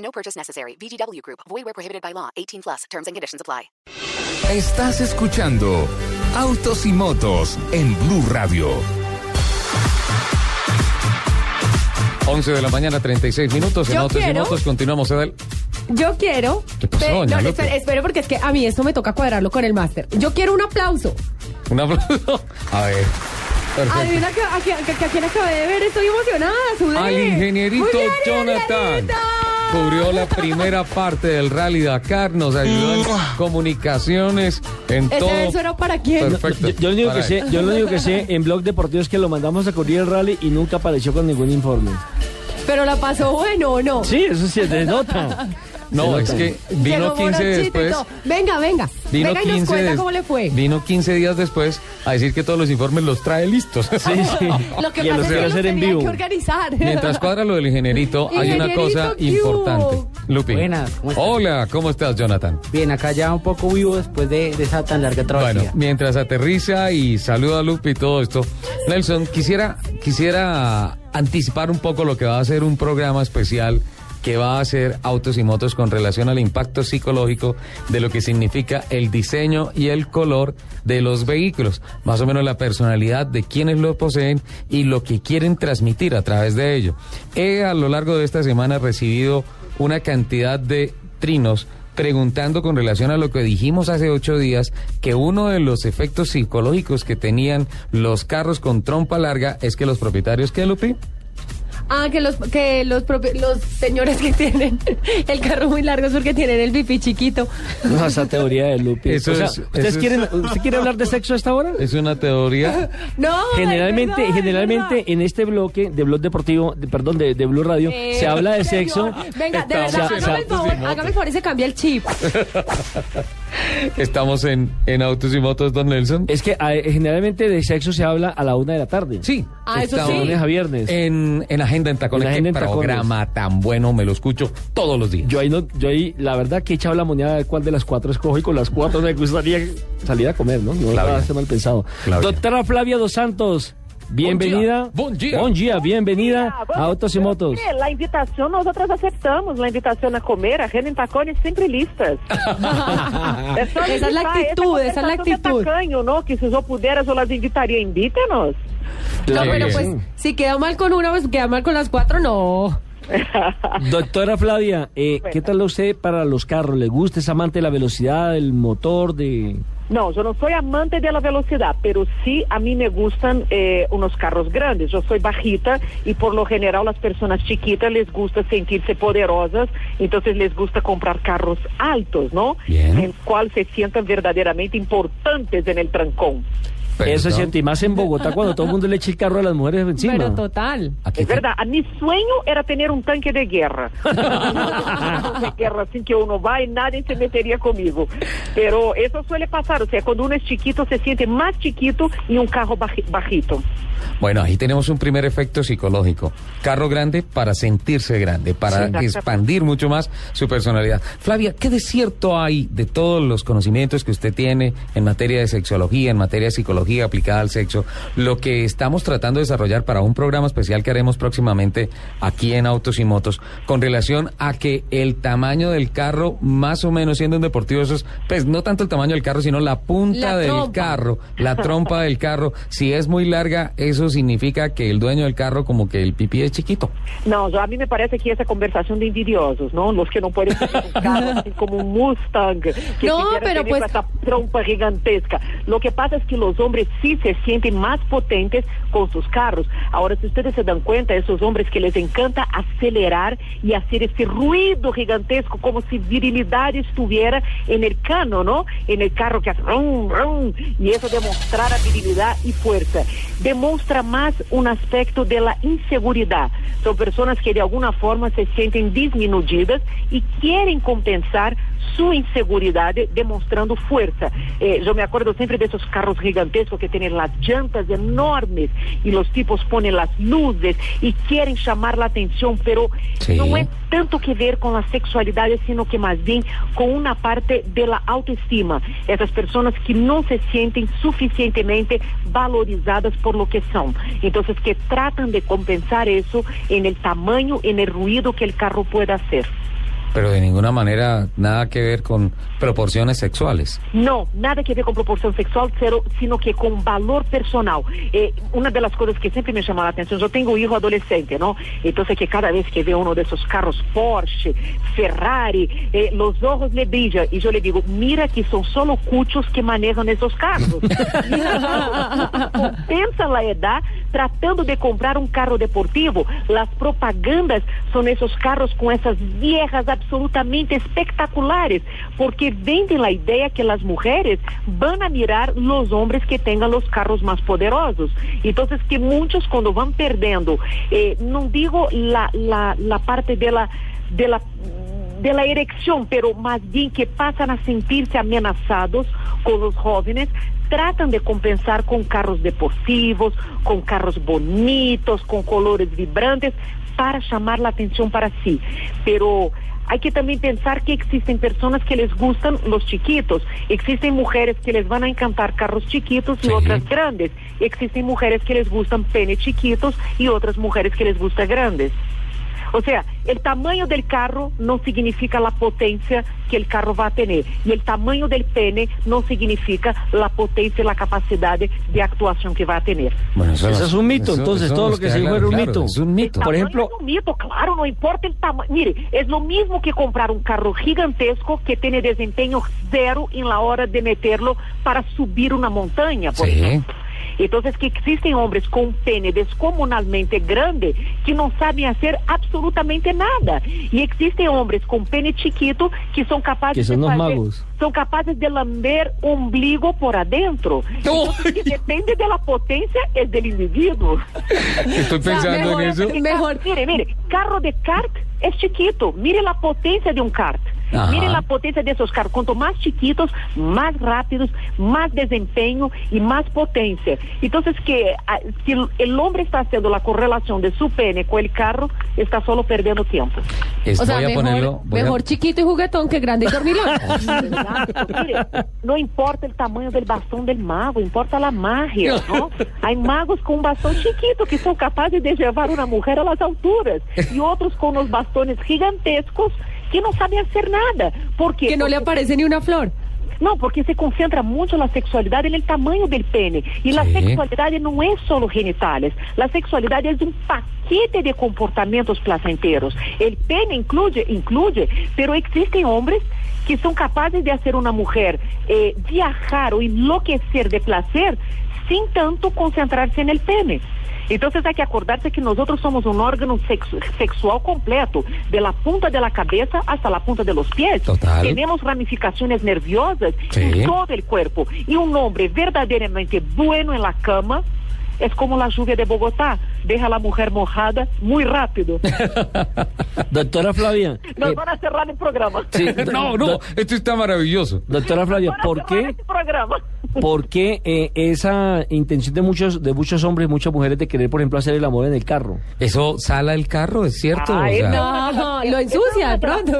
No purchase necessary. VGW Group. Void where prohibited by law. 18 plus. Terms and conditions apply. Estás escuchando Autos y Motos en Blue Radio. 11 de la mañana, 36 minutos. En Yo Autos y quiero- Motos continuamos, Edel. Yo quiero. ¿Qué pasó, Pe- doña no, Lupe? espere, espere, porque es que a mí esto me toca cuadrarlo con el máster. Yo quiero un aplauso. Un aplauso. A ver. Perfecto. Adivina que, a, quién- que- que a quién acabé de ver. Estoy emocionada. sudé. Al ingenierito Muy bien, Jonathan. Ingenierito. Cubrió la primera parte del Rally Dakar, nos ayudó en comunicaciones, en ¿Ese todo. verso era para quién? Perfecto. Yo, yo lo único Para que sé, yo lo único que sé en Blog Deportivo es que lo mandamos a cubrir el rally y nunca apareció con ningún informe. Pero la pasó bueno o no. Sí, eso sí, se nota. No, es nota. que vino Llegó 15 Morochito y después. Venga, venga. Vino venga y nos 15 cuenta cómo le fue. Vino 15 días después a decir que todos los informes los trae listos. Sí, sí. Lo que Y pasa es quiero que los hacer en vivo. que organizar. Mientras cuadra lo del ingenierito, hay una cosa ¿qué importante. Lupi. Buenas, ¿cómo estás? Hola, ¿cómo estás, Jonathan? Bien, acá ya un poco vivo después de, de esa tan larga travesía. Bueno, mientras aterriza y saluda a Lupi y todo esto, Nelson, quisiera, quisiera anticipar un poco lo que va a ser un programa especial que va a hacer Autos y Motos con relación al impacto psicológico de lo que significa el diseño y el color de los vehículos, más o menos la personalidad de quienes lo poseen y lo que quieren transmitir a través de ello. He a lo largo de esta semana recibido una cantidad de trinos preguntando con relación a lo que dijimos hace ocho días, que uno de los efectos psicológicos que tenían los carros con trompa larga es que los propietarios, ¿qué, Lupi? Ah, que los que los propi- los señores que tienen el carro muy largo es porque tienen el bifi chiquito. No, esa teoría de Lupi. Eso O sea, es- ¿ustedes eso es- quieren, ¿Usted quiere hablar de sexo a esta hora? Es una teoría. No, Generalmente, es verdad, es generalmente verdad. en este bloque de Blog Deportivo, de- perdón, de, de Blue Radio, Eh, se habla de señor, sexo. Venga, de verdad, hágame el favor, hágame el favor y se cambia el chip. Estamos en, en Autos y Motos, don Nelson. Es que eh, generalmente de sexo se habla a la una de la tarde. Sí. Ah, eso sí. Lunes a viernes. En, en Agenda en Tacones. En Agenda Qué en Tacones. programa tan bueno, me lo escucho todos los días. Yo ahí, no, yo ahí, la verdad que he echado la moneda de cuál de las cuatro escojo y con las cuatro me gustaría salir a comer, ¿no? No está mal pensado. Flavia. Doctora Flavia Dos Santos, bienvenida. Bon dia. Bon dia, bienvenida Bom a Autos y Motos. La invitação nós outras aceptamos. A invitação a comer, a Rena em Tacones sempre listas. Essa é a invitar, atitude, essa é a atitude. tacanho, não? Que se eu puderas, eu las invitaria. Invítenos. No, pero pues si queda mal con una, pues queda mal con las cuatro, no. Doctora Flavia, eh, ¿qué tal usted para los carros? ¿Le gusta? ¿Es amante de la velocidad, del motor, de...? Não, eu não sou amante da velocidade, pero sí a mí me gustan eh, unos carros grandes. Eu sou bajita e por lo general as pessoas chiquitas les gusta sentirse poderosas, entonces les gusta comprar carros altos, ¿no? Bien. En cual se sientan verdaderamente importantes en el trancón. Eso es Perdón. cierto, y más en Bogotá cuando todo el mundo le echa el carro a las mujeres encima. Pero total. Aquí Es te- verdad, a mi sueño era tener un tanque de guerra. de guerra, así que uno va y nadie se metería conmigo. Pero eso suele pasar, o sea, cuando uno es chiquito se siente más chiquito y un carro baji- bajito. Bueno, ahí tenemos un primer efecto psicológico. Carro grande para sentirse grande, para Sí. expandir mucho más su personalidad. Flavia, ¿qué de cierto hay de todos los conocimientos que usted tiene en materia de sexología, en materia de psicología aplicada al sexo? Lo que estamos tratando de desarrollar para un programa especial que haremos próximamente aquí en Autos y Motos, con relación a que el tamaño del carro, más o menos siendo un deportivo, eso es, pues no tanto el tamaño del carro, sino la punta La del trompa. carro, la trompa del carro, si es muy larga, eso significa que el dueño del carro como que el pipí es chiquito. No, a mí me parece que esa conversación de envidiosos, ¿no? Los que no pueden tener un carro así como un Mustang, que No, pero tener pues- esa trompa gigantesca. Lo que pasa es que los hombres hombres sí se sienten más potentes con sus carros. Ahora, si ustedes se dan cuenta, esos hombres que les encanta acelerar y hacer ese ruido gigantesco como si virilidad estuviera en el cano, ¿no? En el carro que hace rum, rum, y eso demostrar virilidad y fuerza. Demuestra más un aspecto de la inseguridad. Son personas que de alguna forma se sienten disminuidas y quieren compensar su inseguridad demostrando fuerza. Eh, yo me acuerdo siempre de esos carros gigantescos que tienen las llantas enormes y los tipos ponen las luces y quieren llamar la atención, pero Sí. no es tanto que ver con la sexualidad, sino que más bien con una parte de la autoestima. Esas personas que no se sienten suficientemente valorizadas por lo que son. Entonces, que tratan de compensar eso en el tamaño, en el ruido que el carro pueda hacer. Pero de ninguna manera nada que ver con proporciones sexuales. No, nada que ver con proporción sexual, sino que con valor personal. Eh, una de las cosas que siempre me llama la atención, yo tengo hijo adolescente, ¿no? Entonces que cada vez que ve uno de esos carros Porsche, Ferrari, eh, los ojos le brillan y yo le digo, mira que son solo cuchos que manejan esos carros. Pensa la edad tratando de comprar un carro deportivo. Las propagandas son esos carros con esas viejas absolutamente espectaculares, porque venden la idea que las mujeres van a mirar hombres que tengan los carros más poderosos. Entonces que muchos cuando van perdiendo, eh, digo la, la, parte de de de la erección, pero más bien que pasan a sentirse amenazados con los jóvenes, tratan de compensar con carros deportivos, con carros bonitos, con colores vibrantes, para llamar la atención para sí. Pero hay que también pensar que existen personas que les gustan los chiquitos, existen mujeres que les van a encantar carros chiquitos y Sí. otras grandes, existen mujeres que les gustan penes chiquitos y otras mujeres que les gustan grandes. O sea, el tamaño del carro no significa la potencia que el carro va a tener. Y el tamaño del pene no significa la potencia y la capacidad de, actuación que va a tener. Bueno, Eso es un mito, entonces, todo nos lo que se dijo era un claro, mito. Es un mito. Por Tamaño ejemplo- es un mito, claro, no importa el tamaño. Mire, es lo mismo que comprar un carro gigantesco que tiene desempeño cero en la hora de meterlo para subir una montaña, por Sí. ejemplo. Entonces, que existen hombres con pene descomunalmente grande que no saben hacer absolutamente nada. Y existen hombres con pene chiquito que son capaces Que son de fazer- magos. son capaces de lamber ombligo por adentro. Entonces, que depende de la potencia es del individuo. Estoy pensando mejor- en eso. Mejor. Mire, mire, carro de kart es chiquito. Mire la potencia de un kart. Ajá. Mire la potencia de esos carros. Cuanto más chiquitos, más rápidos, más desempeño y más potencia. Entonces, que ah, si el- hombre está haciendo la correlación de su pene con el carro, está solo perdiendo tiempo. Es- O sea, voy a mejor, ponerlo. voy a- mejor chiquito y juguetón que grande y dormilón. Exacto, mire, no importa el tamaño del bastón del mago, importa la magia, ¿no? Hay magos con un bastón chiquito que son capaces de llevar una mujer a las alturas y otros con unos bastones gigantescos que no saben hacer nada. ¿Por qué? que no le aparece ni una flor. no, porque se concentra mucho la sexualidad en el tamaño del pene. Y la sexualidad no es solo genitales. La sexualidad es un paquete de comportamientos placenteros. El pene incluye, incluye, pero existen hombres que son capaces de hacer una mujer eh, viajar o enloquecer de placer sin tanto concentrarse en el pene. Entonces hay que acordarse que nosotros somos un órgano sexu- sexual completo, de la punta de la cabeza hasta la punta de los pies. Total. Tenemos ramificaciones nerviosas Sí. en todo el cuerpo. Y un hombre verdaderamente bueno en la cama es como la lluvia de Bogotá, deja a la mujer mojada muy rápido. Doctora Flavia. Nos eh, van a cerrar el programa. sí, No, no, esto está maravilloso. doctora Flavia, ¿por qué? este. ¿Por qué eh, esa intención de muchos de muchos hombres, muchas mujeres de querer, por ejemplo, hacer el amor en el carro? Eso sala el carro, ¿es cierto? Ah, O sea, no. No, lo ensucia de pronto.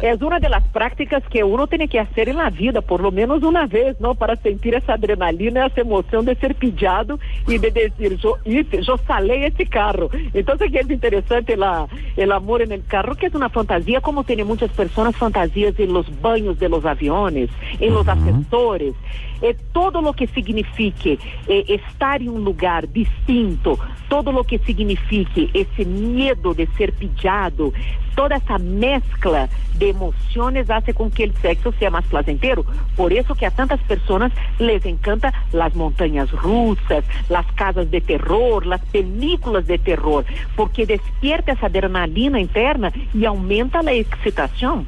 Es una de las prácticas que uno tiene que hacer en la vida, por lo menos una vez, ¿no? Para sentir esa adrenalina, esa emoción de ser pillado y de decir, yo hice, yo salé ese carro. Entonces, que es interesante la, el amor en el carro, que es una fantasía, como tienen muchas personas fantasías en los baños de los aviones, en los ascensores. Eh, todo lo que signifique eh, estar en un lugar distinto, todo lo que signifique ese miedo de ser pillado, toda essa mescla de emociones hace con que el sexo sea más placentero. Por eso que a tantas personas les encanta las montañas rusas, las casas de terror, las películas de terror, porque despierta esa adrenalina interna y aumenta la excitación.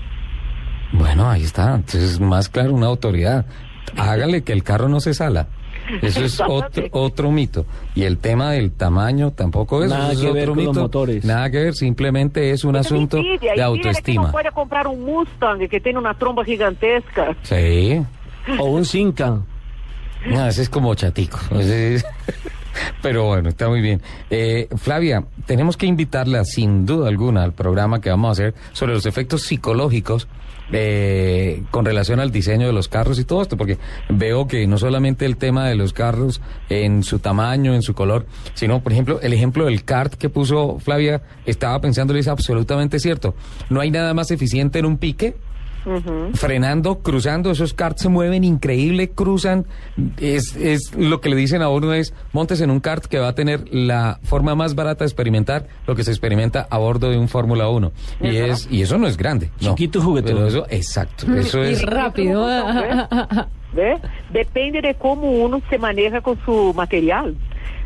Bueno, ahí está. Entonces, más claro, una autoridad. Hágale que el carro no se sala. Eso es otro, otro mito. Y el tema del tamaño tampoco es, Nada eso es que ver otro con los mito. motores. Nada que ver, simplemente es un Eso asunto de envidia que autoestima. no puede comprar un Mustang que tiene una tromba gigantesca. Sí. O un Cinca. No, ese es como chatico. Ese es- Pero bueno, está muy bien. Eh, Flavia, tenemos que invitarla sin duda alguna al programa que vamos a hacer sobre los efectos psicológicos eh, con relación al diseño de los carros y todo esto, porque veo que no solamente el tema de los carros en su tamaño, en su color, sino, por ejemplo, el ejemplo del kart que puso Flavia, estaba pensando es absolutamente cierto. No hay nada más eficiente en un pique frenando, cruzando, esos karts se mueven increíble, cruzan, es, es lo que le dicen a uno es, montes en un kart que va a tener la forma más barata de experimentar lo que se experimenta a bordo de un Fórmula 1. Y es y eso no es grande. no. Chiquito y juguetón. Pero eso, exacto, eso Y es... rápido. ¿Ve? Depende de cómo uno se maneja con su material.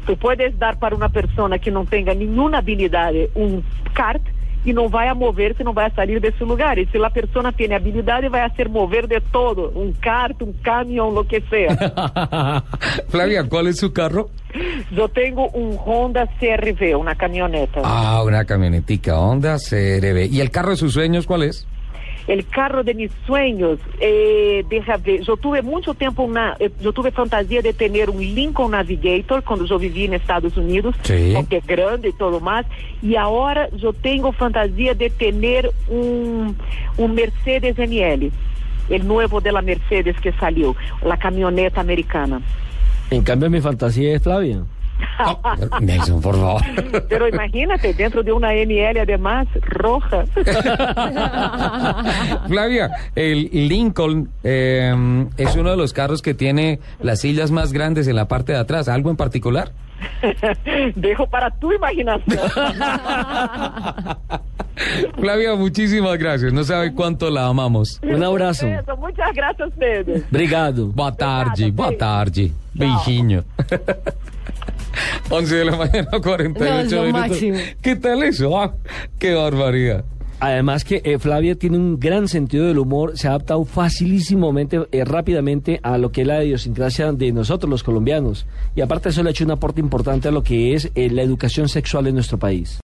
Tú puedes dar para una persona que no tenga ninguna habilidad un kart y no vai a moverse, não vai a salir de su lugar. Y si la persona tiene habilidad, vai a hacer mover de todo, un kart, un camión, lo que sea. Flavia, ¿cuál es su carro? Yo tengo un Honda CRV, una camioneta. Ah, una camionetica Honda CRV. ¿Y el carro de sus sueños cuál es? El carro de mis sueños, eh, deja ver, yo tuve mucho tiempo una, eh, yo tuve fantasía de tener un Lincoln Navigator cuando yo viví en Estados Unidos, Sí. porque es grande y todo más, y ahora yo tengo fantasía de tener un, un Mercedes ML, el nuevo de la Mercedes que salió, la camioneta americana. En cambio, mi fantasía es Flavia. Nelson, por favor. Pero imagínate, dentro de una ML además roja. Flavia, el Lincoln eh, es uno de los carros que tiene las sillas más grandes en la parte de atrás. ¿Algo en particular? Dejo para tu imaginación. Flavia, muchísimas gracias. No sabe cuánto la amamos. Un abrazo. Eso, muchas gracias a ustedes. Obrigado. Boa tarde, boa tarde. Beijinho. 11 de la mañana, 48 No, es lo minutos. máximo. ¿Qué tal eso? Ah, qué barbaridad. Además que eh, Flavia tiene un gran sentido del humor, se ha adaptado facilísimamente, eh, rápidamente a lo que es la idiosincrasia de nosotros los colombianos. Y aparte de eso le ha hecho un aporte importante a lo que es eh, la educación sexual en nuestro país.